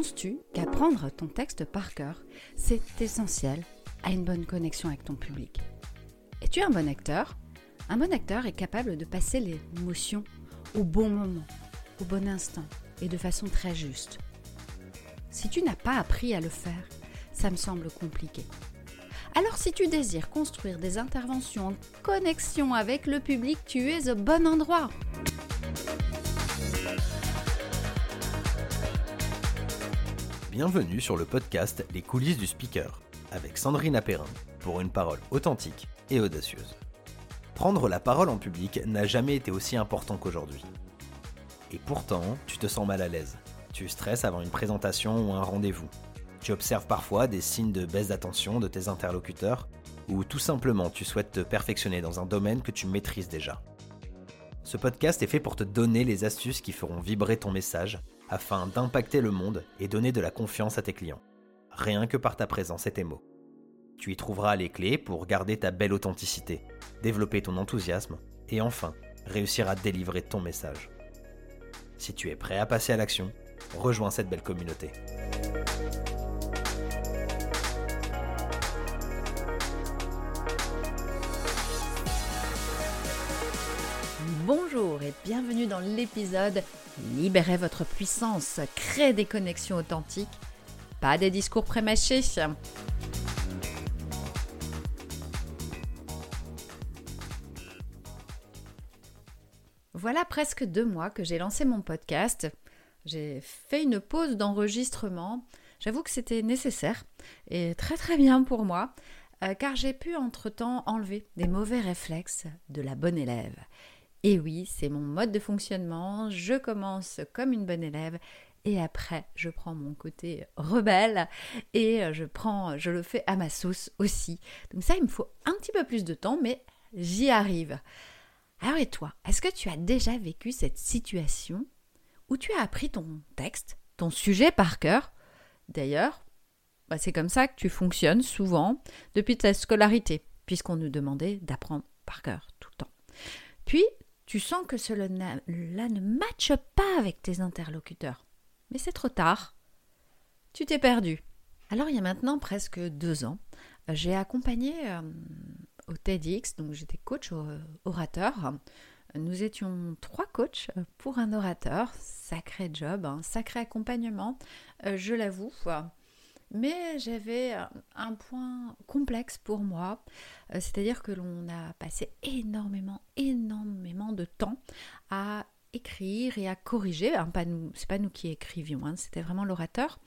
Penses-tu qu'apprendre ton texte par cœur, c'est essentiel à une bonne connexion avec ton public? Es-tu un bon acteur? Un bon acteur est capable de passer les émotions au bon moment, au bon instant et de façon très juste. Si tu n'as pas appris à le faire, ça me semble compliqué. Alors si tu désires construire des interventions en connexion avec le public, tu es au bon endroit. Bienvenue sur le podcast Les coulisses du speaker avec Sandrine Apérin pour une parole authentique et audacieuse. Prendre la parole en public n'a jamais été aussi important qu'aujourd'hui. Et pourtant, tu te sens mal à l'aise. Tu stresses avant une présentation ou un rendez-vous. Tu observes parfois des signes de baisse d'attention de tes interlocuteurs ou tout simplement tu souhaites te perfectionner dans un domaine que tu maîtrises déjà. Ce podcast est fait pour te donner les astuces qui feront vibrer ton message afin d'impacter le monde et donner de la confiance à tes clients. Rien que par ta présence et tes mots. Tu y trouveras les clés pour garder ta belle authenticité, développer ton enthousiasme et enfin réussir à délivrer ton message. Si tu es prêt à passer à l'action, rejoins cette belle communauté. Bienvenue dans l'épisode Libérez votre puissance, créez des connexions authentiques, pas des discours prémâchés. Voilà presque deux mois que j'ai lancé mon podcast. J'ai fait une pause d'enregistrement. J'avoue que c'était nécessaire et très très bien pour moi, euh, car j'ai pu entre-temps enlever des mauvais réflexes de la bonne élève. Et oui, c'est mon mode de fonctionnement. Je commence comme une bonne élève et après je prends mon côté rebelle et je prends je le fais à ma sauce aussi. Donc ça il me faut un petit peu plus de temps mais j'y arrive. Alors et toi, est-ce que tu as déjà vécu cette situation où tu as appris ton texte, ton sujet par cœur? D'ailleurs, bah, c'est comme ça que tu fonctionnes souvent depuis ta scolarité, puisqu'on nous demandait d'apprendre par cœur tout le temps. Puis, tu sens que cela ne matche pas avec tes interlocuteurs. Mais c'est trop tard. Tu t'es perdu. Alors il y a maintenant presque deux ans, j'ai accompagné euh, au TEDx, donc j'étais coach orateur. Nous étions trois coachs pour un orateur. Sacré job, un sacré accompagnement, euh, je l'avoue. Mais j'avais un point complexe pour moi, euh, c'est-à-dire que l'on a passé énormément, énormément de temps à écrire et à corriger. Hein, pas pas nous qui écrivions, hein, c'était vraiment l'orateur,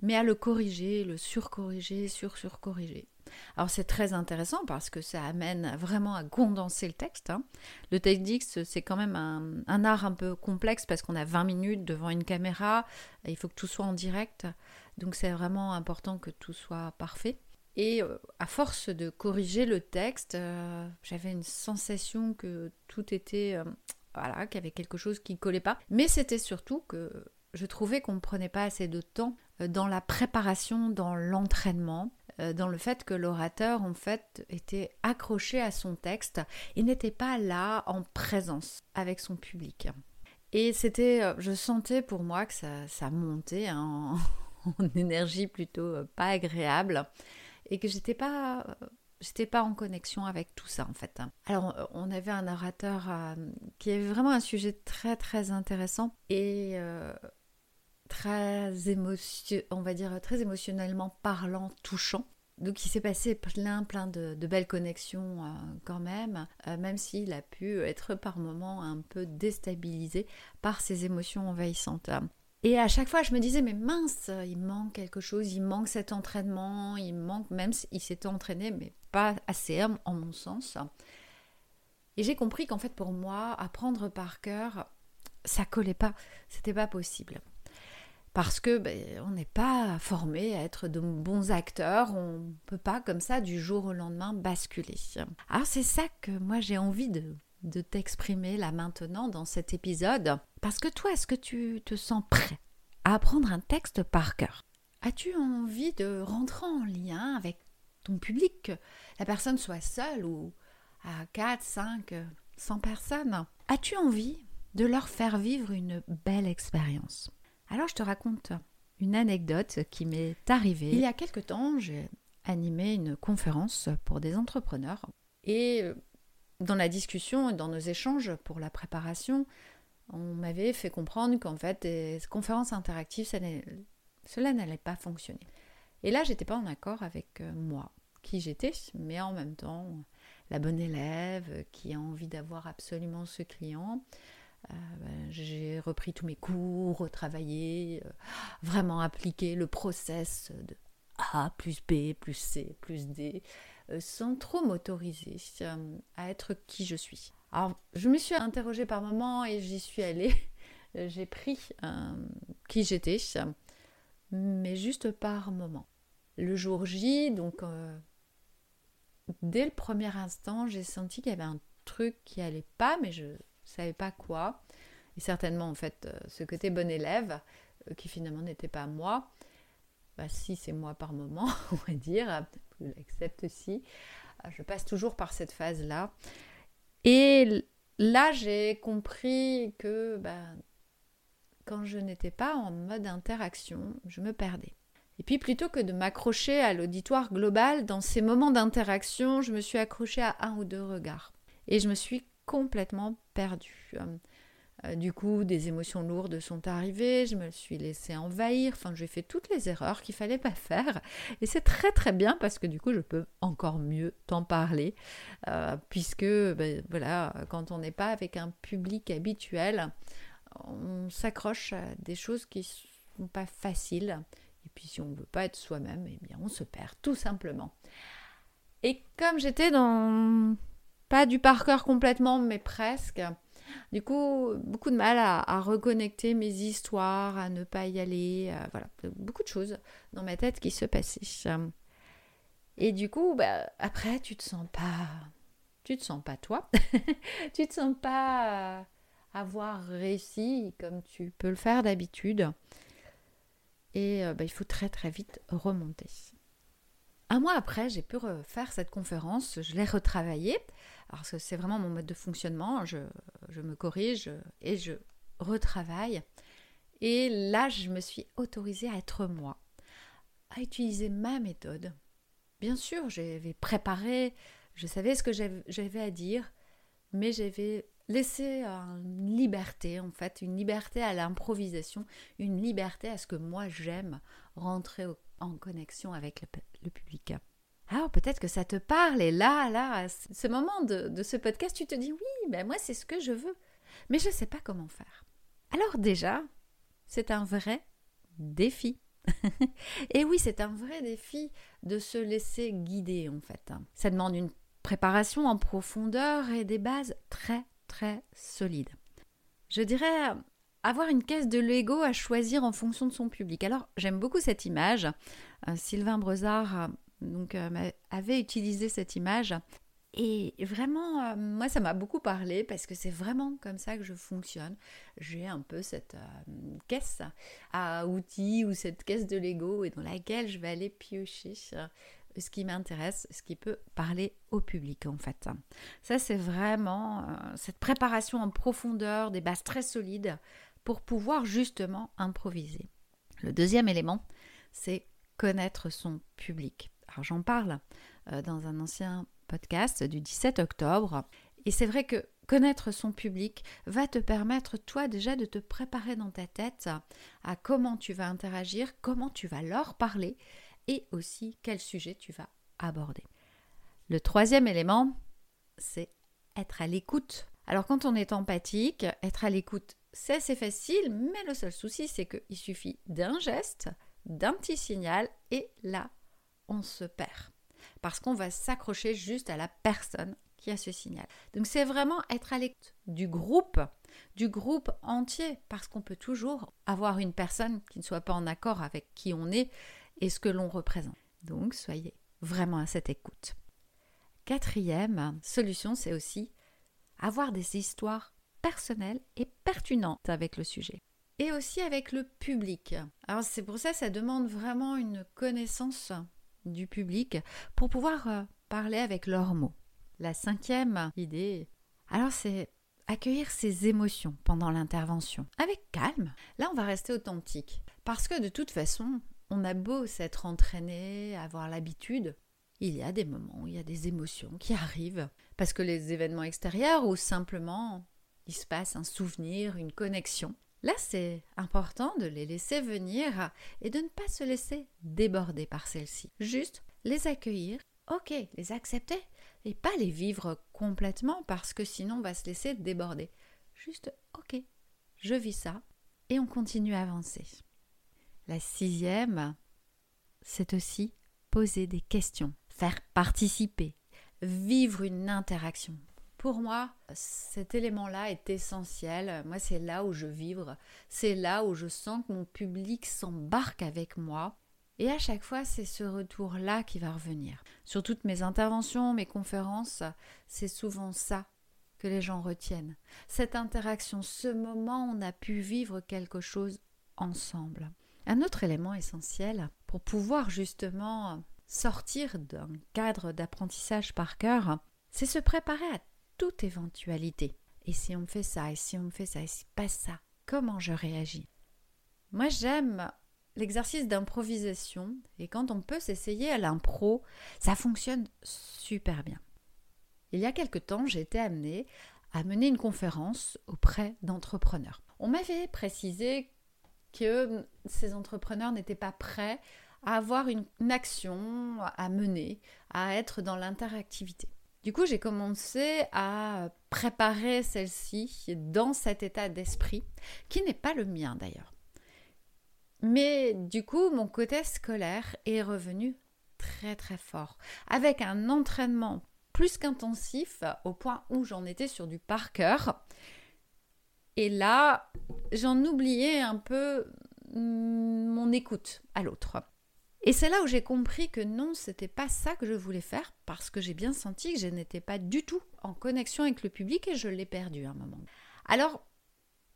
mais à le corriger, le surcorriger, sur-surcorriger. Alors c'est très intéressant parce que ça amène vraiment à condenser le texte. Hein. Le TEDx, c'est quand même un, un, art un peu complexe parce qu'on a 20 minutes devant une caméra, il faut que tout soit en direct. Donc c'est vraiment important que tout soit parfait. Et euh, à force de corriger le texte, euh, j'avais une sensation que tout était... Euh, voilà, qu'il y avait quelque chose qui ne collait pas. Mais c'était surtout que je trouvais qu'on ne prenait pas assez de temps dans la préparation, dans l'entraînement, dans le fait que l'orateur, en fait, était accroché à son texte et n'était pas là en présence avec son public. Et c'était, je sentais pour moi que ça, ça montait en, en énergie plutôt euh, pas agréable et que j'étais pas euh, j'étais pas en connexion avec tout ça en fait. Alors euh, on avait un orateur qui avait vraiment un sujet très très intéressant et très émotion, on va dire très émotionnellement parlant, touchant. Donc il s'est passé plein plein de, belles connexions quand même, même s'il a pu être par moments un peu déstabilisé par ses émotions envahissantes. Et à chaque fois, je me disais, mais mince, il manque quelque chose, il manque cet entraînement, il manque, même s'il s'était entraîné, mais pas assez, en mon sens. Et j'ai compris qu'en fait, pour moi, apprendre par cœur, ça collait pas, c'était pas possible. Parce que ben, on n'est pas formé à être de bons acteurs, on peut pas comme ça du jour au lendemain basculer. Alors c'est ça que moi j'ai envie de de t'exprimer là maintenant dans cet épisode. Parce que toi, est-ce que tu te sens prêt à apprendre un texte par cœur? As-tu envie de rentrer en lien avec ton public, que la personne soit seule ou à 4, 5, 100 personnes? As-tu envie de leur faire vivre une belle expérience? Alors je te raconte une anecdote qui m'est arrivée. Il y a quelque temps, j'ai animé une conférence pour des entrepreneurs et euh, dans la discussion et dans nos échanges pour la préparation, on m'avait fait comprendre qu'en fait, des conférences interactives, cela n'allait pas fonctionner. Et là, j'étais pas en accord avec euh, moi, qui j'étais, mais en même temps, la bonne élève qui a envie d'avoir absolument ce client. Euh, ben, j'ai repris tous mes cours, retravaillé, euh, vraiment appliqué le process de A plus B plus C plus D, sans trop m'autoriser à être qui je suis. Alors, je me suis interrogée par moments et j'y suis allée. J'ai pris qui j'étais, mais juste par moment. Le jour J, donc euh, dès le premier instant, j'ai senti qu'il y avait un truc qui allait pas, mais je savais pas quoi. Et certainement, en fait, euh, ce côté bon élève, euh, qui finalement n'était pas moi, bah, si c'est moi par moment, on va dire, je l'accepte aussi. Je passe toujours par cette phase-là. Et là, j'ai compris que bah, quand je n'étais pas en mode interaction, je me perdais. Et puis plutôt que de m'accrocher à l'auditoire global, dans ces moments d'interaction, je me suis accrochée à un ou deux regards. Et je me suis complètement perdue. Euh, du coup, des émotions lourdes sont arrivées, je me suis laissée envahir, enfin j'ai fait toutes les erreurs qu'il fallait pas faire. Et c'est très très bien parce que du coup je peux encore mieux t'en parler, euh, puisque ben, voilà, quand on n'est pas avec un public habituel, on s'accroche à des choses qui sont pas faciles. Et puis si on ne veut pas être soi-même, eh bien on se perd tout simplement. Et comme j'étais dans pas du par complètement, mais presque, du coup, beaucoup de mal à, reconnecter mes histoires, à ne pas y aller. Euh, voilà, beaucoup de choses dans ma tête qui se passaient. Et du coup, bah, après, tu te sens pas. Tu te sens pas toi. tu te sens pas avoir réussi comme tu peux le faire d'habitude. Et euh, bah, il faut très très vite remonter. Un mois après, j'ai pu refaire cette conférence, je l'ai retravaillée. Alors c'est vraiment mon mode de fonctionnement, je, me corrige et je retravaille. Et là, je me suis autorisée à être moi, à utiliser ma méthode. Bien sûr, j'avais préparé, je savais ce que j'avais à dire, mais j'avais laissé une liberté, en fait, une liberté à l'improvisation, une liberté à ce que moi j'aime rentrer en connexion avec le public. Alors peut-être que ça te parle et là, là, à ce moment de, ce podcast, tu te dis oui, ben moi c'est ce que je veux, mais je ne sais pas comment faire. Alors déjà, c'est un vrai défi. et oui, c'est un vrai défi de se laisser guider en fait. Ça demande une préparation en profondeur et des bases très très solides. Je dirais avoir une caisse de Lego à choisir en fonction de son public. Alors j'aime beaucoup cette image. Euh, Sylvain Brezard donc euh, avait utilisé cette image. Et vraiment, euh, moi, ça m'a beaucoup parlé parce que c'est vraiment comme ça que je fonctionne. J'ai un peu cette euh, caisse à outils ou cette caisse de Lego et dans laquelle je vais aller piocher ce qui m'intéresse, ce qui peut parler au public en fait. Ça, c'est vraiment cette préparation en profondeur, des bases très solides pour pouvoir justement improviser. Le deuxième élément, c'est connaître son public. Alors j'en parle euh, dans un ancien podcast du 17 octobre. Et c'est vrai que connaître son public va te permettre toi déjà de te préparer dans ta tête à comment tu vas interagir, comment tu vas leur parler et aussi quel sujet tu vas aborder. Le troisième élément, c'est être à l'écoute. Alors quand on est empathique, être à l'écoute, c'est assez facile, mais le seul souci, c'est qu'il suffit d'un geste, d'un petit signal, et là, on se perd. Parce qu'on va s'accrocher juste à la personne qui a ce signal. Donc c'est vraiment être à l'écoute du groupe, du groupe entier, parce qu'on peut toujours avoir une personne qui ne soit pas en accord avec qui on est et ce que l'on représente. Donc soyez vraiment à cette écoute. Quatrième solution, c'est aussi avoir des histoires personnelles et pertinentes avec le sujet. Et aussi avec le public. Alors c'est pour ça que ça demande vraiment une connaissance du public pour pouvoir euh, parler avec leurs mots. La cinquième idée, alors c'est accueillir ses émotions pendant l'intervention, avec calme. Là, on va rester authentique. Parce que de toute façon, on a beau s'être entraîné, avoir l'habitude, il y a des moments où il y a des émotions qui arrivent. Parce que les événements extérieurs ou simplement il se passe un souvenir, une connexion. Là, c'est important de les laisser venir et de ne pas se laisser déborder par celles-ci. Juste les accueillir, ok, les accepter et pas les vivre complètement parce que sinon on va se laisser déborder. Juste, ok, je vis ça et on continue à avancer. La sixième, c'est aussi poser des questions, faire participer, vivre une interaction. Pour moi, cet élément-là est essentiel. Moi, c'est là où je vibre. C'est là où je sens que mon public s'embarque avec moi. Et à chaque fois, c'est ce retour-là qui va revenir. Sur toutes mes interventions, mes conférences, c'est souvent ça que les gens retiennent. Cette interaction, ce moment où on a pu vivre quelque chose ensemble. Un autre élément essentiel pour pouvoir justement sortir d'un cadre d'apprentissage par cœur, c'est se préparer à toute éventualité. Et si on me fait ça, et si on me fait ça, et si pas ça, comment je réagis? Moi, j'aime l'exercice d'improvisation, et quand on peut s'essayer à l'impro, ça fonctionne super bien. Il y a quelque temps, j'ai été amenée à mener une conférence auprès d'entrepreneurs. On m'avait précisé que ces entrepreneurs n'étaient pas prêts à avoir une, action à mener, à être dans l'interactivité. Du coup, j'ai commencé à préparer celle-ci dans cet état d'esprit, qui n'est pas le mien d'ailleurs. Mais du coup, mon côté scolaire est revenu très très fort, avec un entraînement plus qu'intensif au point où j'en étais sur du par cœur. Et là, j'en oubliais un peu mon écoute à l'autre. Et c'est là où j'ai compris que non, c'était pas ça que je voulais faire parce que j'ai bien senti que je n'étais pas du tout en connexion avec le public et je l'ai perdu à un moment. Alors,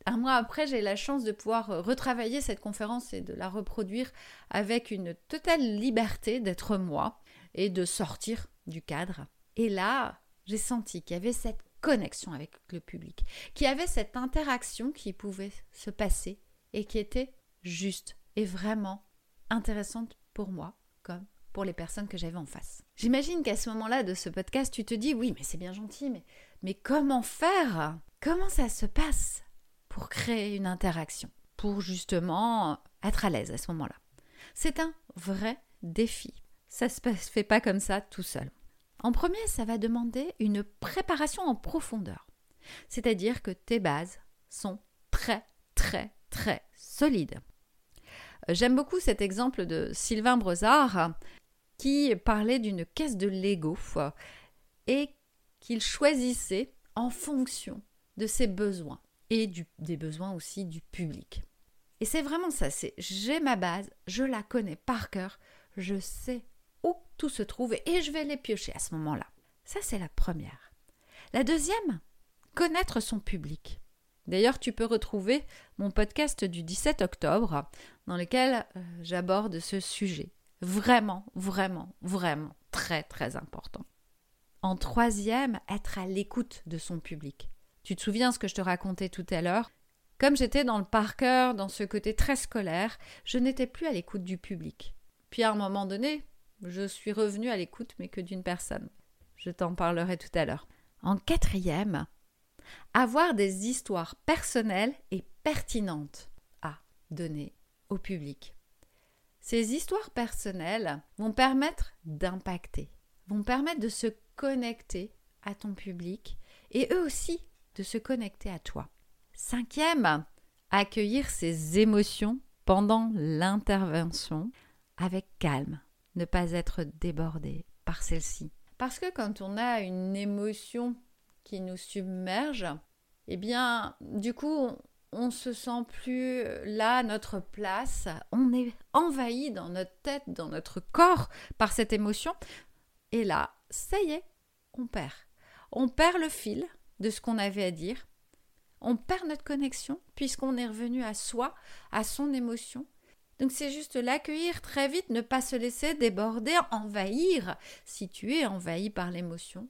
un mois après, j'ai la chance de pouvoir retravailler cette conférence et de la reproduire avec une totale liberté d'être moi et de sortir du cadre. Et là, j'ai senti qu'il y avait cette connexion avec le public, qu'il y avait cette interaction qui pouvait se passer et qui était juste et vraiment intéressante pour moi comme pour les personnes que j'avais en face. J'imagine qu'à ce moment-là de ce podcast, tu te dis oui, mais c'est bien gentil, mais, comment faire? Comment ça se passe pour créer une interaction? Pour justement être à l'aise à ce moment-là. C'est un vrai défi. Ça se fait pas comme ça tout seul. En premier, ça va demander une préparation en profondeur. C'est-à-dire que tes bases sont très, très, très solides. J'aime beaucoup cet exemple de Sylvain Brezard qui parlait d'une caisse de Lego et qu'il choisissait en fonction de ses besoins et des besoins aussi du public. Et c'est vraiment ça, c'est j'ai ma base, je la connais par cœur, je sais où tout se trouve et je vais les piocher à ce moment-là. Ça, c'est la première. La deuxième, connaître son public. D'ailleurs, tu peux retrouver mon podcast du 17 octobre dans lequel euh, j'aborde ce sujet. Vraiment, vraiment, vraiment très, très important. En troisième, être à l'écoute de son public. Tu te souviens ce que je te racontais tout à l'heure? Comme j'étais dans le par cœur, dans ce côté très scolaire, je n'étais plus à l'écoute du public. Puis à un moment donné, je suis revenue à l'écoute, mais que d'une personne. Je t'en parlerai tout à l'heure. En quatrième, avoir des histoires personnelles et pertinentes à donner au public. Ces histoires personnelles vont permettre d'impacter, vont permettre de se connecter à ton public et eux aussi de se connecter à toi. Cinquième, accueillir ses émotions pendant l'intervention avec calme, ne pas être débordé par celle-ci. Parce que quand on a une émotion qui nous submerge, eh bien, du coup, on, se sent plus là notre place, on est envahi dans notre tête, dans notre corps par cette émotion, et là, ça y est, on perd. On perd le fil de ce qu'on avait à dire, on perd notre connexion puisqu'on est revenu à soi, à son émotion. Donc c'est juste l'accueillir très vite, ne pas se laisser déborder, envahir si tu es envahi par l'émotion.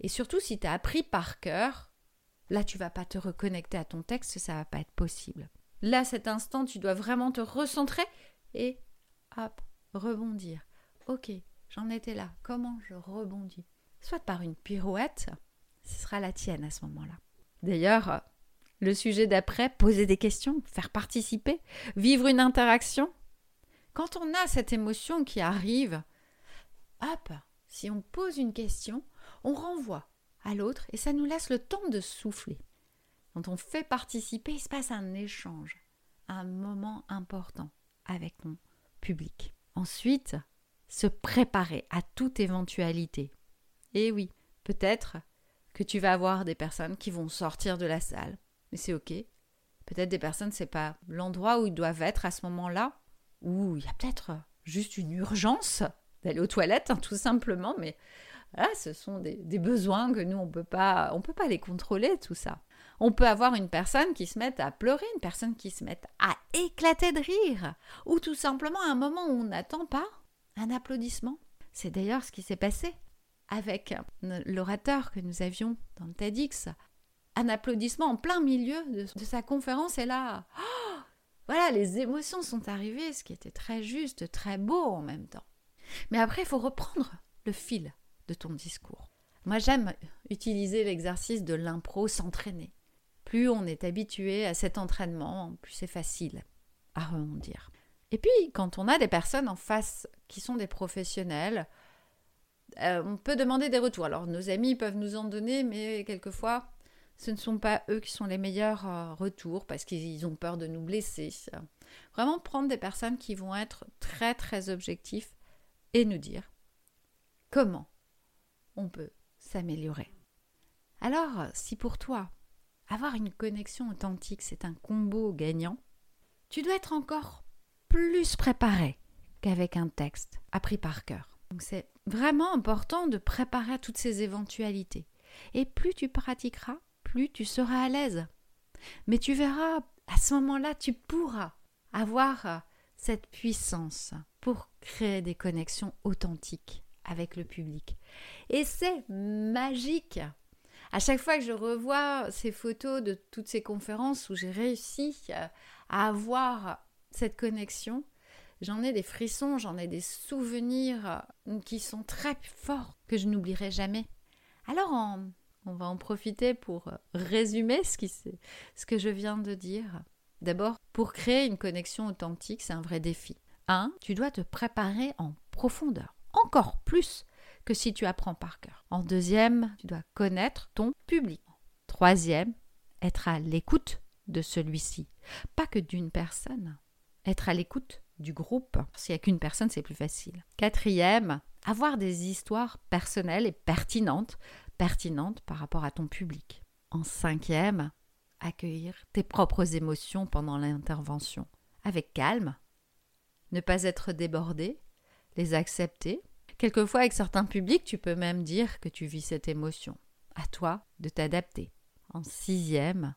Et surtout, si tu as appris par cœur Là, tu vas pas te reconnecter à ton texte, ça va pas être possible. Là, cet instant, tu dois vraiment te recentrer et hop, rebondir. Ok, j'en étais là. Comment je rebondis? Soit par une pirouette, ce sera la tienne à ce moment-là. D'ailleurs, le sujet d'après, poser des questions, faire participer, vivre une interaction. Quand on a cette émotion qui arrive, hop, si on pose une question, on renvoie à l'autre et ça nous laisse le temps de souffler. Quand on fait participer, il se passe un échange, un moment important avec ton public. Ensuite, se préparer à toute éventualité. Et oui, peut-être que tu vas avoir des personnes qui vont sortir de la salle, mais c'est ok. Peut-être des personnes, c'est pas l'endroit où ils doivent être à ce moment-là, ou il y a peut-être juste une urgence d'aller aux toilettes, hein, tout simplement, mais ah, ce sont des, besoins que nous, on peut pas, on peut pas les contrôler, tout ça. On peut avoir une personne qui se mette à pleurer, une personne qui se mette à éclater de rire, ou tout simplement un moment où on n'attend pas un applaudissement. C'est d'ailleurs ce qui s'est passé avec l'orateur que nous avions dans le TEDx. Un applaudissement en plein milieu de, sa conférence, et là, oh, voilà, les émotions sont arrivées, ce qui était très juste, très beau en même temps. Mais après, il faut reprendre le fil de ton discours. Moi, j'aime utiliser l'exercice de l'impro, s'entraîner. Plus on est habitué à cet entraînement, plus c'est facile à rebondir. Et puis, quand on a des personnes en face qui sont des professionnels, euh, on peut demander des retours. Alors, nos amis peuvent nous en donner, mais quelquefois, ce ne sont pas eux qui sont les meilleurs euh, retours parce qu'ils ont peur de nous blesser. Vraiment prendre des personnes qui vont être très, très objectifs et nous dire comment on peut s'améliorer. Alors, si pour toi, avoir une connexion authentique, c'est un combo gagnant, tu dois être encore plus préparé qu'avec un texte appris par cœur. Donc c'est vraiment important de préparer toutes ces éventualités. Et plus tu pratiqueras, plus tu seras à l'aise. Mais tu verras, à ce moment-là, tu pourras avoir cette puissance pour créer des connexions authentiques avec le public. Et c'est magique. À chaque fois que je revois ces photos de toutes ces conférences où j'ai réussi à avoir cette connexion, j'en ai des frissons, j'en ai des souvenirs qui sont très forts que je n'oublierai jamais. Alors on, va en profiter pour résumer ce, qui, ce que je viens de dire. D'abord, pour créer une connexion authentique, c'est un vrai défi. 1. Tu dois te préparer en profondeur, encore plus que si tu apprends par cœur. En deuxième, tu dois connaître ton public. Troisième, être à l'écoute de celui-ci, pas que d'une personne être à l'écoute du groupe. S'il n'y a qu'une personne, c'est plus facile. Quatrième, avoir des histoires personnelles et pertinentes, pertinentes par rapport à ton public. En cinquième, accueillir tes propres émotions pendant l'intervention, avec calme, ne pas être débordé, les accepter. Quelquefois, avec certains publics, tu peux même dire que tu vis cette émotion. À toi de t'adapter. En sixième,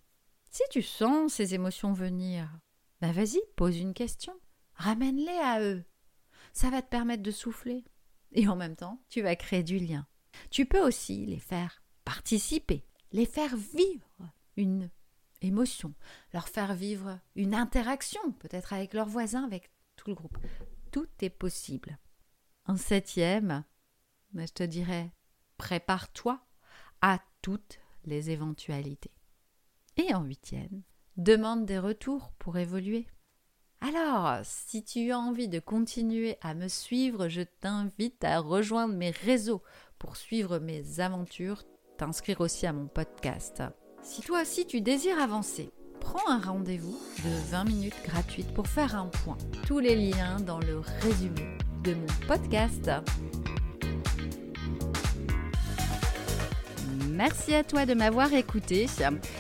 si tu sens ces émotions venir, ben vas-y, pose une question. Ramène-les à eux. Ça va te permettre de souffler. Et en même temps, tu vas créer du lien. Tu peux aussi les faire participer, les faire vivre une émotion, leur faire vivre une interaction, peut-être avec leurs voisins, avec tout le groupe. Tout est possible. En septième, je te dirais, prépare-toi à toutes les éventualités. Et en huitième, demande des retours pour évoluer. Alors, si tu as envie de continuer à me suivre, je t'invite à rejoindre mes réseaux pour suivre mes aventures, t'inscrire aussi à mon podcast. Si toi aussi tu désires avancer, prends un rendez-vous de 20 minutes gratuites pour faire un point. Tous les liens dans le résumé de mon podcast. Merci à toi de m'avoir écouté.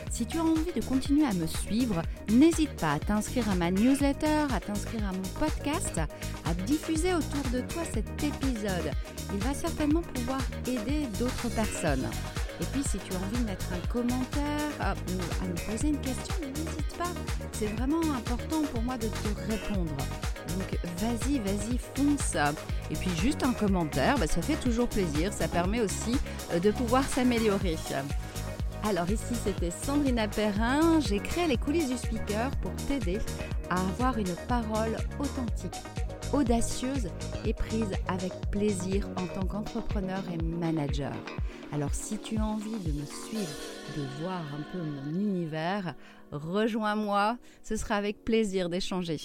Si tu as envie de continuer à me suivre, n'hésite pas à t'inscrire à ma newsletter, à t'inscrire à mon podcast, à diffuser autour de toi cet épisode. Il va certainement pouvoir aider d'autres personnes. Et puis si tu as envie de mettre un commentaire euh, ou à me poser une question, n'hésite pas. C'est vraiment important pour moi de te répondre. Donc vas-y, vas-y, fonce. Et puis juste un commentaire, bah, ça fait toujours plaisir. Ça permet aussi euh, de pouvoir s'améliorer. Alors ici c'était Sandrina Perrin, j'ai créé les coulisses du speaker pour t'aider à avoir une parole authentique, audacieuse et prise avec plaisir en tant qu'entrepreneur et manager. Alors si tu as envie de me suivre, de voir un peu mon univers, rejoins-moi, ce sera avec plaisir d'échanger.